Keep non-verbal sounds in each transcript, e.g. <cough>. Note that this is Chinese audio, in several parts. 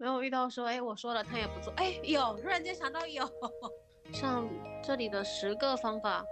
没有遇到说，哎，我说了他也不做，哎，有，突然间想到有，<laughs> 像这里的十个方法，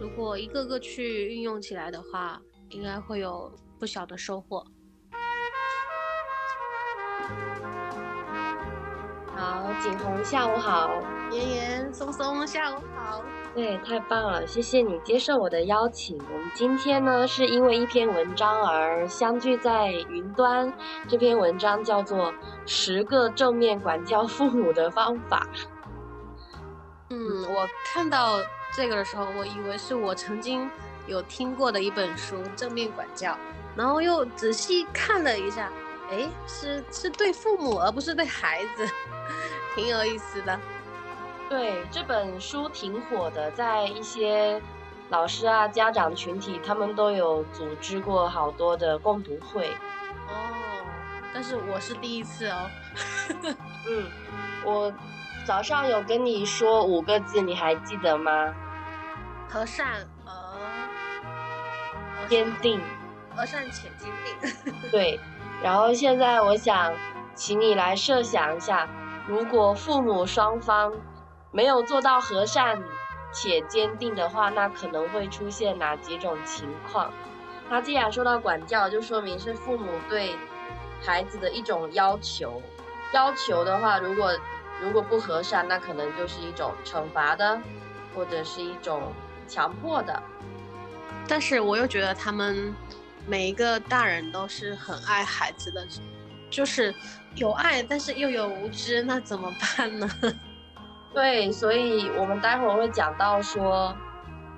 如果一个个去运用起来的话，应该会有不小的收获。好，景红，下午好。妍妍、松松，下午好。对，太棒了，谢谢你接受我的邀请。我们今天呢，是因为一篇文章而相聚在云端。这篇文章叫做《十个正面管教父母的方法》。嗯，我看到这个的时候，我以为是我曾经有听过的一本书《正面管教》，然后又仔细看了一下。哎，是是对父母，而不是对孩子，<laughs> 挺有意思的。对，这本书挺火的，在一些老师啊、家长群体，他们都有组织过好多的共读会。哦，但是我是第一次哦。嗯，我早上有跟你说五个字，你还记得吗？和善而坚定，和善且坚定。<laughs> 对。然后现在我想，请你来设想一下，如果父母双方没有做到和善且坚定的话，那可能会出现哪几种情况？那既然说到管教，就说明是父母对孩子的一种要求。要求的话，如果如果不和善，那可能就是一种惩罚的，或者是一种强迫的。但是我又觉得他们。每一个大人都是很爱孩子的，就是有爱，但是又有无知，那怎么办呢？对，所以我们待会儿会讲到说，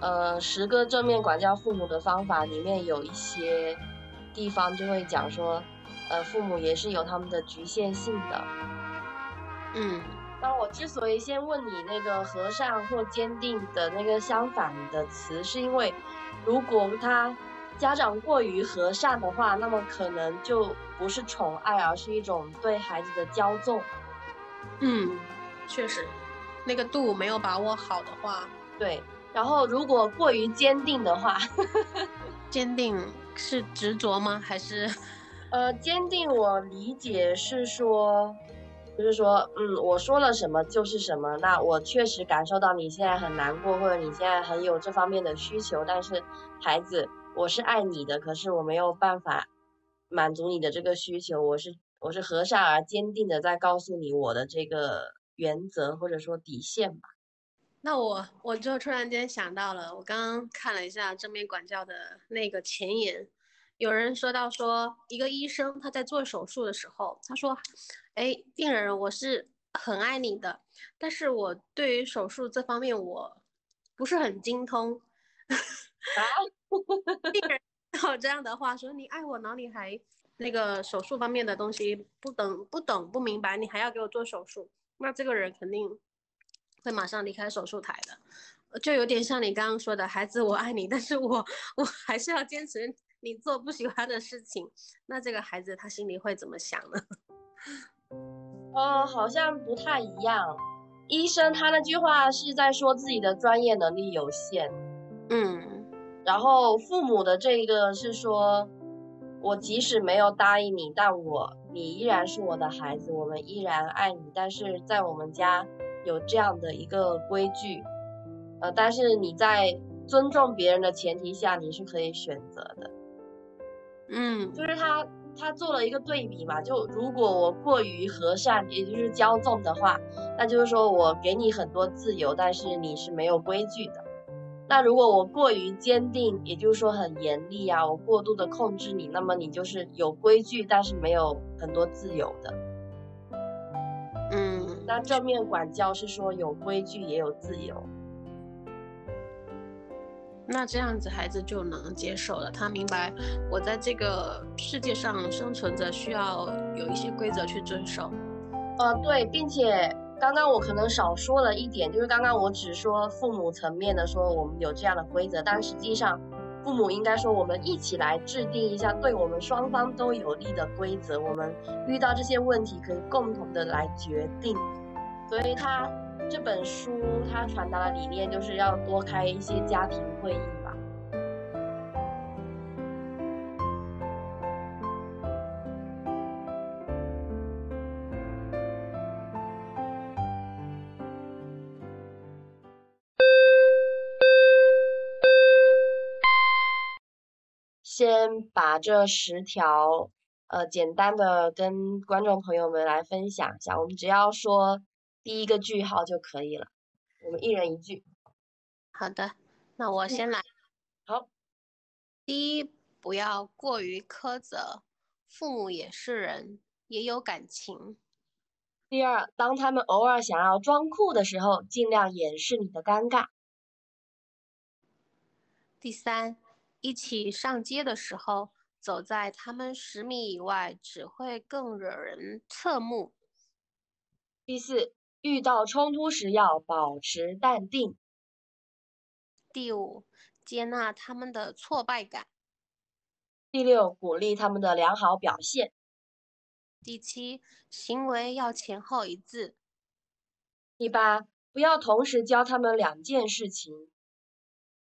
呃，十个正面管教父母的方法里面有一些地方就会讲说，呃，父母也是有他们的局限性的。嗯，那我之所以先问你那个和善或坚定的那个相反的词，是因为如果他。家长过于和善的话，那么可能就不是宠爱，而是一种对孩子的骄纵。嗯，确实，那个度没有把握好的话，对。然后如果过于坚定的话，<laughs> 坚定是执着吗？还是？呃，坚定我理解是说，就是说，嗯，我说了什么就是什么。那我确实感受到你现在很难过，或者你现在很有这方面的需求，但是孩子。我是爱你的，可是我没有办法满足你的这个需求。我是我是和善而坚定的在告诉你我的这个原则或者说底线吧。那我我就突然间想到了，我刚刚看了一下正面管教的那个前言，有人说到说一个医生他在做手术的时候，他说：“哎，病人，我是很爱你的，但是我对于手术这方面我不是很精通。”啊，病人 <laughs> 有这样的话说：“你爱我，哪里还那个手术方面的东西不懂不懂不明白，你还要给我做手术？那这个人肯定会马上离开手术台的，就有点像你刚刚说的，孩子，我爱你，但是我我还是要坚持你做不喜欢的事情。那这个孩子他心里会怎么想呢？哦，<laughs> 好像不太一样。医生他那句话是在说自己的专业能力有限，嗯。”然后父母的这个是说，我即使没有答应你，但我你依然是我的孩子，我们依然爱你。但是在我们家有这样的一个规矩，呃，但是你在尊重别人的前提下，你是可以选择的。嗯，就是他他做了一个对比嘛，就如果我过于和善，也就是骄纵的话，那就是说我给你很多自由，但是你是没有规矩的。那如果我过于坚定，也就是说很严厉啊，我过度的控制你，那么你就是有规矩，但是没有很多自由的。嗯，那正面管教是说有规矩也有自由。那这样子孩子就能接受了，他明白我在这个世界上生存着，需要有一些规则去遵守。呃，对，并且。刚刚我可能少说了一点，就是刚刚我只说父母层面的说我们有这样的规则，但实际上父母应该说我们一起来制定一下对我们双方都有利的规则，我们遇到这些问题可以共同的来决定。所以他这本书他传达的理念就是要多开一些家庭会议。先把这十条，呃，简单的跟观众朋友们来分享一下。我们只要说第一个句号就可以了。我们一人一句。好的，那我先来。好，第一，不要过于苛责，父母也是人，也有感情。第二，当他们偶尔想要装酷的时候，尽量掩饰你的尴尬。第三，一起上街的时候，走在他们十米以外，只会更惹人侧目。第四，遇到冲突时要保持淡定。第五，接纳他们的挫败感。第六，鼓励他们的良好表现。第七，行为要前后一致。第八，不要同时教他们两件事情。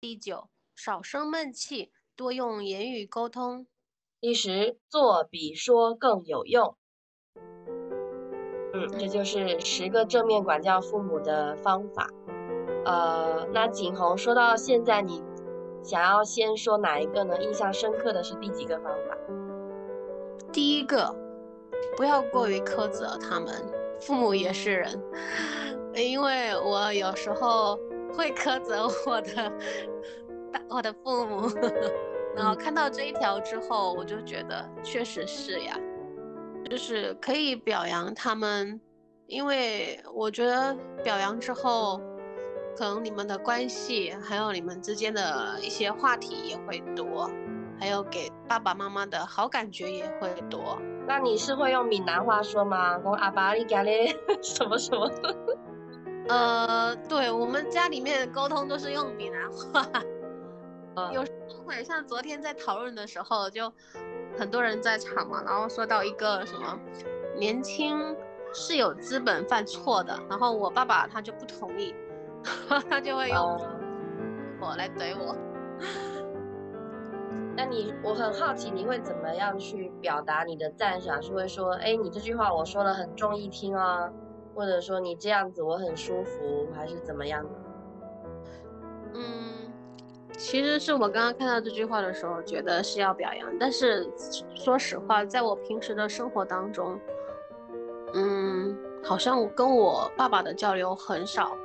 第九，少生闷气，多用言语沟通。第十，做比说更有用。嗯，这就是十个正面管教父母的方法。呃，那景洪说到现在，你想要先说哪一个呢？印象深刻的是第几个方法？第一个，不要过于苛责他们，父母也是人，<laughs> 因为我有时候会苛责我的我的父母，<laughs> 然后看到这一条之后，我就觉得确实是呀，就是可以表扬他们，因为我觉得表扬之后。可能你们的关系，还有你们之间的一些话题也会多，还有给爸爸妈妈的好感觉也会多。那你是会用闽南话说吗？我阿爸你家嘞 <laughs> 什么什么？呃，对我们家里面沟通都是用闽南话。有时候会像昨天在讨论的时候，就很多人在场嘛，然后说到一个什么年轻是有资本犯错的，然后我爸爸他就不同意。<laughs> 他就会用我来怼我。<laughs> 那你，我很好奇，你会怎么样去表达你的赞赏？是会说，哎，你这句话我说的很中意听啊，或者说你这样子我很舒服，还是怎么样的？嗯，其实是我刚刚看到这句话的时候，觉得是要表扬，但是说实话，在我平时的生活当中，嗯，好像我跟我爸爸的交流很少。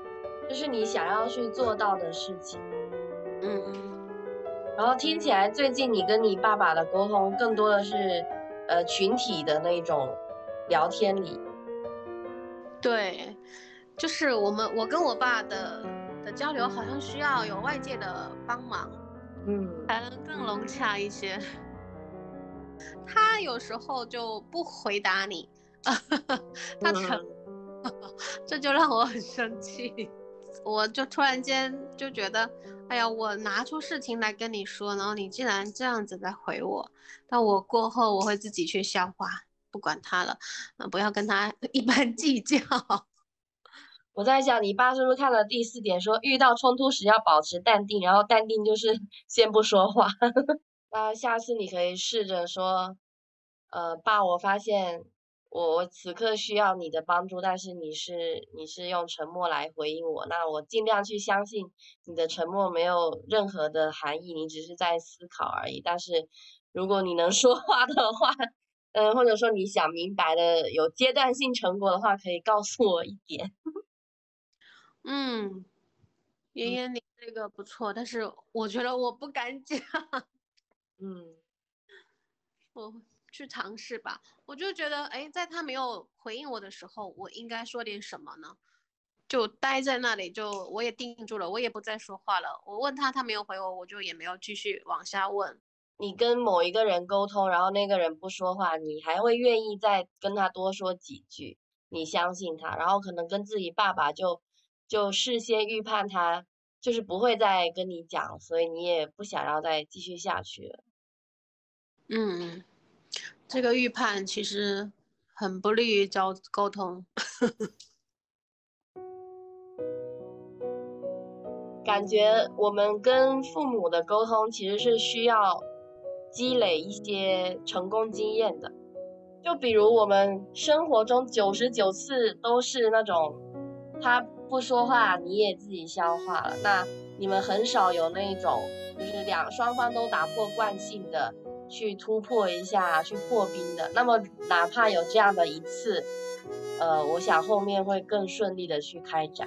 就是你想要去做到的事情，嗯，然后听起来最近你跟你爸爸的沟通更多的是，呃，群体的那种聊天里，对，就是我们我跟我爸的的交流好像需要有外界的帮忙，嗯，才能更融洽一些。他有时候就不回答你，<laughs> 他沉，<laughs> 这就让我很生气。我就突然间就觉得，哎呀，我拿出事情来跟你说，然后你竟然这样子在回我，但我过后我会自己去消化，不管他了，嗯，不要跟他 <laughs> 一般计较。我在想，你爸是不是看了第四点，说遇到冲突时要保持淡定，然后淡定就是 <laughs> 先不说话。<laughs> 那下次你可以试着说，呃，爸，我发现。我我此刻需要你的帮助，但是你是你是用沉默来回应我，那我尽量去相信你的沉默没有任何的含义，你只是在思考而已。但是如果你能说话的话，嗯，<laughs> 或者说你想明白的有阶段性成果的话，可以告诉我一点。嗯，爷爷你这个不错，但是我觉得我不敢讲。<laughs> 嗯，我。去尝试吧，我就觉得，哎，在他没有回应我的时候，我应该说点什么呢？就待在那里，就我也定住了，我也不再说话了。我问他，他没有回我，我就也没有继续往下问。你跟某一个人沟通，然后那个人不说话，你还会愿意再跟他多说几句？你相信他，然后可能跟自己爸爸就就事先预判他就是不会再跟你讲，所以你也不想要再继续下去了。嗯。这个预判其实很不利于交沟通，感觉我们跟父母的沟通其实是需要积累一些成功经验的。就比如我们生活中九十九次都是那种他不说话，你也自己消化了，那。你们很少有那种就是两双方都打破惯性的去突破一下去破冰的。那么哪怕有这样的一次，呃，我想后面会更顺利的去开展。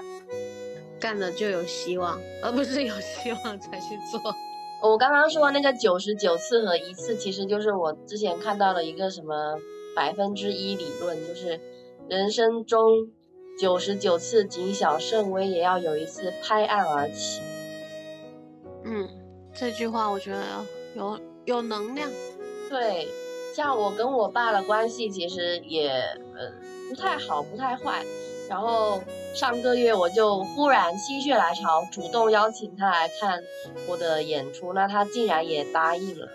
干了就有希望，而不是有希望才去做。<laughs> 我刚刚说那个九十九次和一次，其实就是我之前看到了一个什么百分之一理论，就是人生中九十九次谨小慎微，也要有一次拍案而起。嗯，这句话我觉得有有能量。对，像我跟我爸的关系其实也呃不太好，不太坏。然后上个月我就忽然心血来潮，主动邀请他来看我的演出，那他竟然也答应了。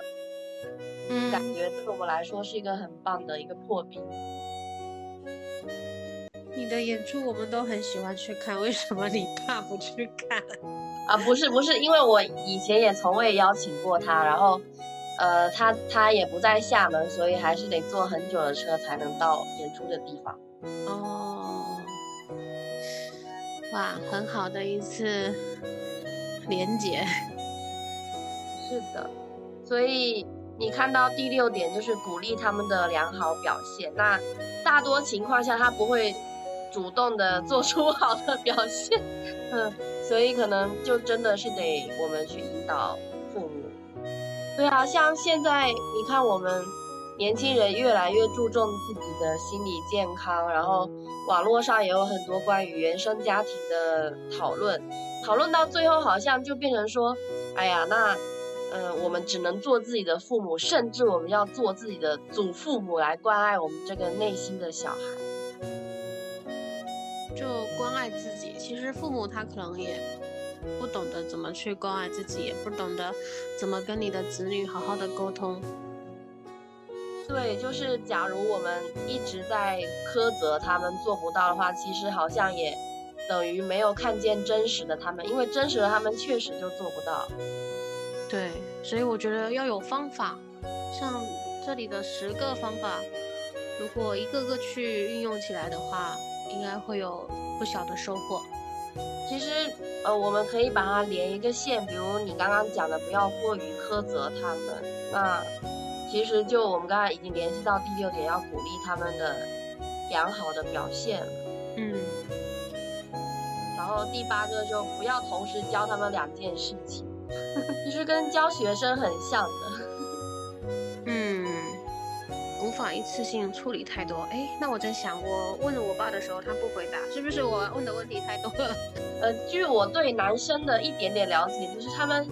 嗯，感觉对我来说是一个很棒的一个破冰。你的演出我们都很喜欢去看，为什么你爸不去看？<laughs> 啊，不是不是，因为我以前也从未邀请过他，然后，呃，他他也不在厦门，所以还是得坐很久的车才能到演出的地方。哦。哇，很好的一次连接，是的，所以你看到第六点就是鼓励他们的良好表现。那大多情况下他不会主动的做出好的表现，<laughs> 嗯，所以可能就真的是得我们去引导父母。对啊，像现在你看我们。年轻人越来越注重自己的心理健康，然后网络上也有很多关于原生家庭的讨论，讨论到最后好像就变成说，哎呀，那，嗯，我们只能做自己的父母，甚至我们要做自己的祖父母来关爱我们这个内心的小孩，就关爱自己。其实父母他可能也不懂得怎么去关爱自己，也不懂得怎么跟你的子女好好的沟通。对，就是假如我们一直在苛责他们做不到的话，其实好像也等于没有看见真实的他们，因为真实的他们确实就做不到。对，所以我觉得要有方法，像这里的十个方法，如果一个个去运用起来的话，应该会有不小的收获。其实，呃，我们可以把它连一个线，比如你刚刚讲的，不要过于苛责他们，那。其实就我们刚才已经联系到第六点，要鼓励他们的良好的表现。嗯。然后第八个就不要同时教他们两件事情，<laughs> 其实跟教学生很像的。一次性处理太多。哎，那我在想，我问了我爸的时候，他不回答，是不是我问的问题太多了？<laughs> 呃，据我对男生的一点点了解，就是他们。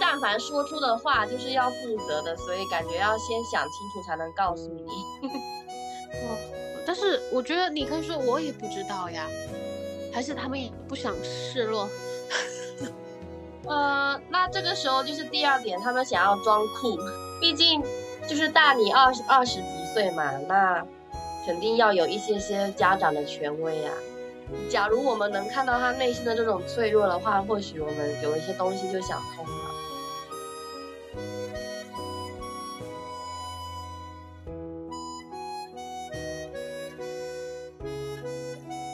但凡说出的话就是要负责的，所以感觉要先想清楚才能告诉你。<laughs> 哦，但是我觉得你可以说我也不知道呀，还是他们也不想示弱。<laughs> 呃，那这个时候就是第二点，他们想要装酷，毕竟就是大你二十二十几岁嘛，那肯定要有一些些家长的权威啊。假如我们能看到他内心的这种脆弱的话，或许我们有一些东西就想通了。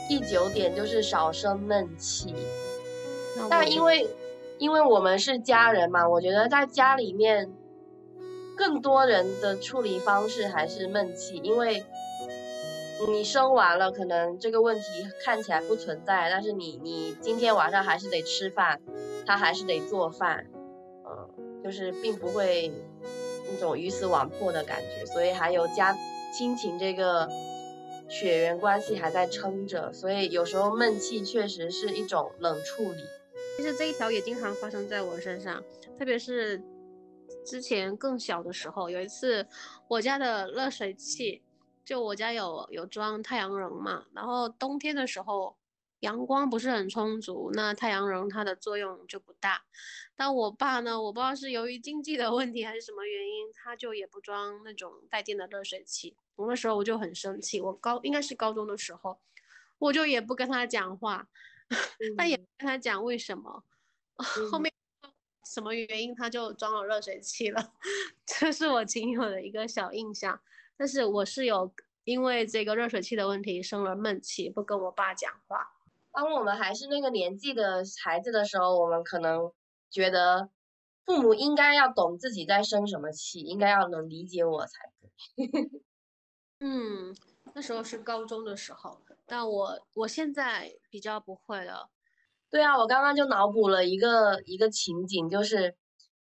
第九点就是少生闷气，但因为因为我们是家人嘛，我觉得在家里面，更多人的处理方式还是闷气，因为你生完了，可能这个问题看起来不存在，但是你你今天晚上还是得吃饭，他还是得做饭，嗯，就是并不会那种鱼死网破的感觉，所以还有家亲情这个。血缘关系还在撑着，所以有时候闷气确实是一种冷处理。其实这一条也经常发生在我身上，特别是之前更小的时候，有一次我家的热水器，就我家有有装太阳能嘛，然后冬天的时候。阳光不是很充足，那太阳能它的作用就不大。但我爸呢，我不知道是由于经济的问题还是什么原因，他就也不装那种带电的热水器。我那时候我就很生气，我高应该是高中的时候，我就也不跟他讲话，<laughs> 但也不跟他讲为什么。后面什么原因他就装了热水器了，<laughs> 这是我仅有的一个小印象。但是我是有因为这个热水器的问题生了闷气，不跟我爸讲话。当我们还是那个年纪的孩子的时候，我们可能觉得父母应该要懂自己在生什么气，应该要能理解我才对。<laughs> 嗯，那时候是高中的时候，但我我现在比较不会了。对啊，我刚刚就脑补了一个一个情景，就是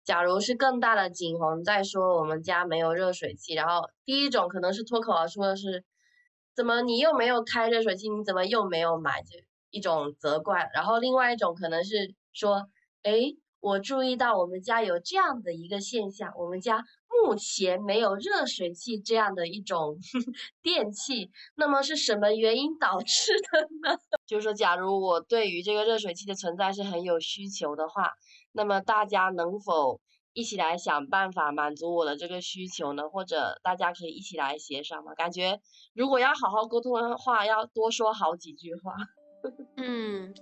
假如是更大的景洪在说我们家没有热水器，然后第一种可能是脱口而出的是，怎么你又没有开热水器，你怎么又没有买？这一种责怪，然后另外一种可能是说，哎，我注意到我们家有这样的一个现象，我们家目前没有热水器这样的一种 <laughs> 电器，那么是什么原因导致的呢？<laughs> 就是说，假如我对于这个热水器的存在是很有需求的话，那么大家能否一起来想办法满足我的这个需求呢？或者大家可以一起来协商吗？感觉如果要好好沟通的话，要多说好几句话。<laughs> 嗯，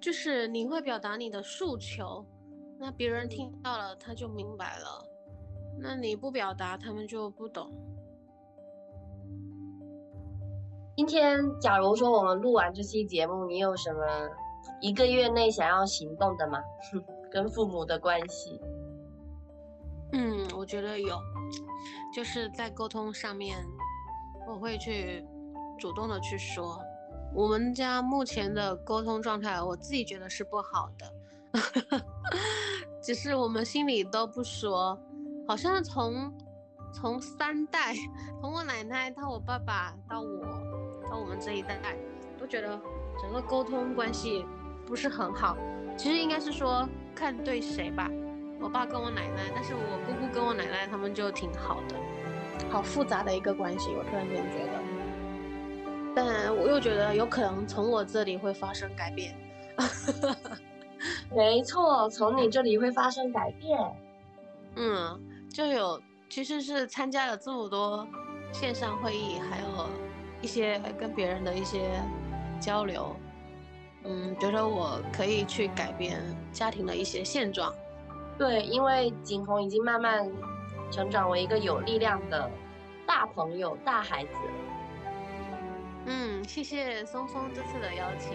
就是你会表达你的诉求，那别人听到了他就明白了，那你不表达他们就不懂。今天，假如说我们录完这期节目，你有什么一个月内想要行动的吗？<laughs> 跟父母的关系？嗯，我觉得有，就是在沟通上面，我会去主动的去说，我们家目前的沟通状态，我自己觉得是不好的，<laughs> 只是我们心里都不说，好像从从三代，<laughs> 从我奶奶到我爸爸到我。到我们这一代，都觉得整个沟通关系不是很好。其实应该是说看对谁吧。我爸跟我奶奶，但是我姑姑跟我奶奶他们就挺好的。好复杂的一个关系，我突然间觉得。但我又觉得有可能从我这里会发生改变。<laughs> 没错，从你这里会发生改变。嗯，就有其实是参加了这么多线上会议，还有。一些跟别人的一些交流，嗯，觉得我可以去改变家庭的一些现状。对，因为景洪已经慢慢成长为一个有力量的大朋友、大孩子。嗯，谢谢松松这次的邀请。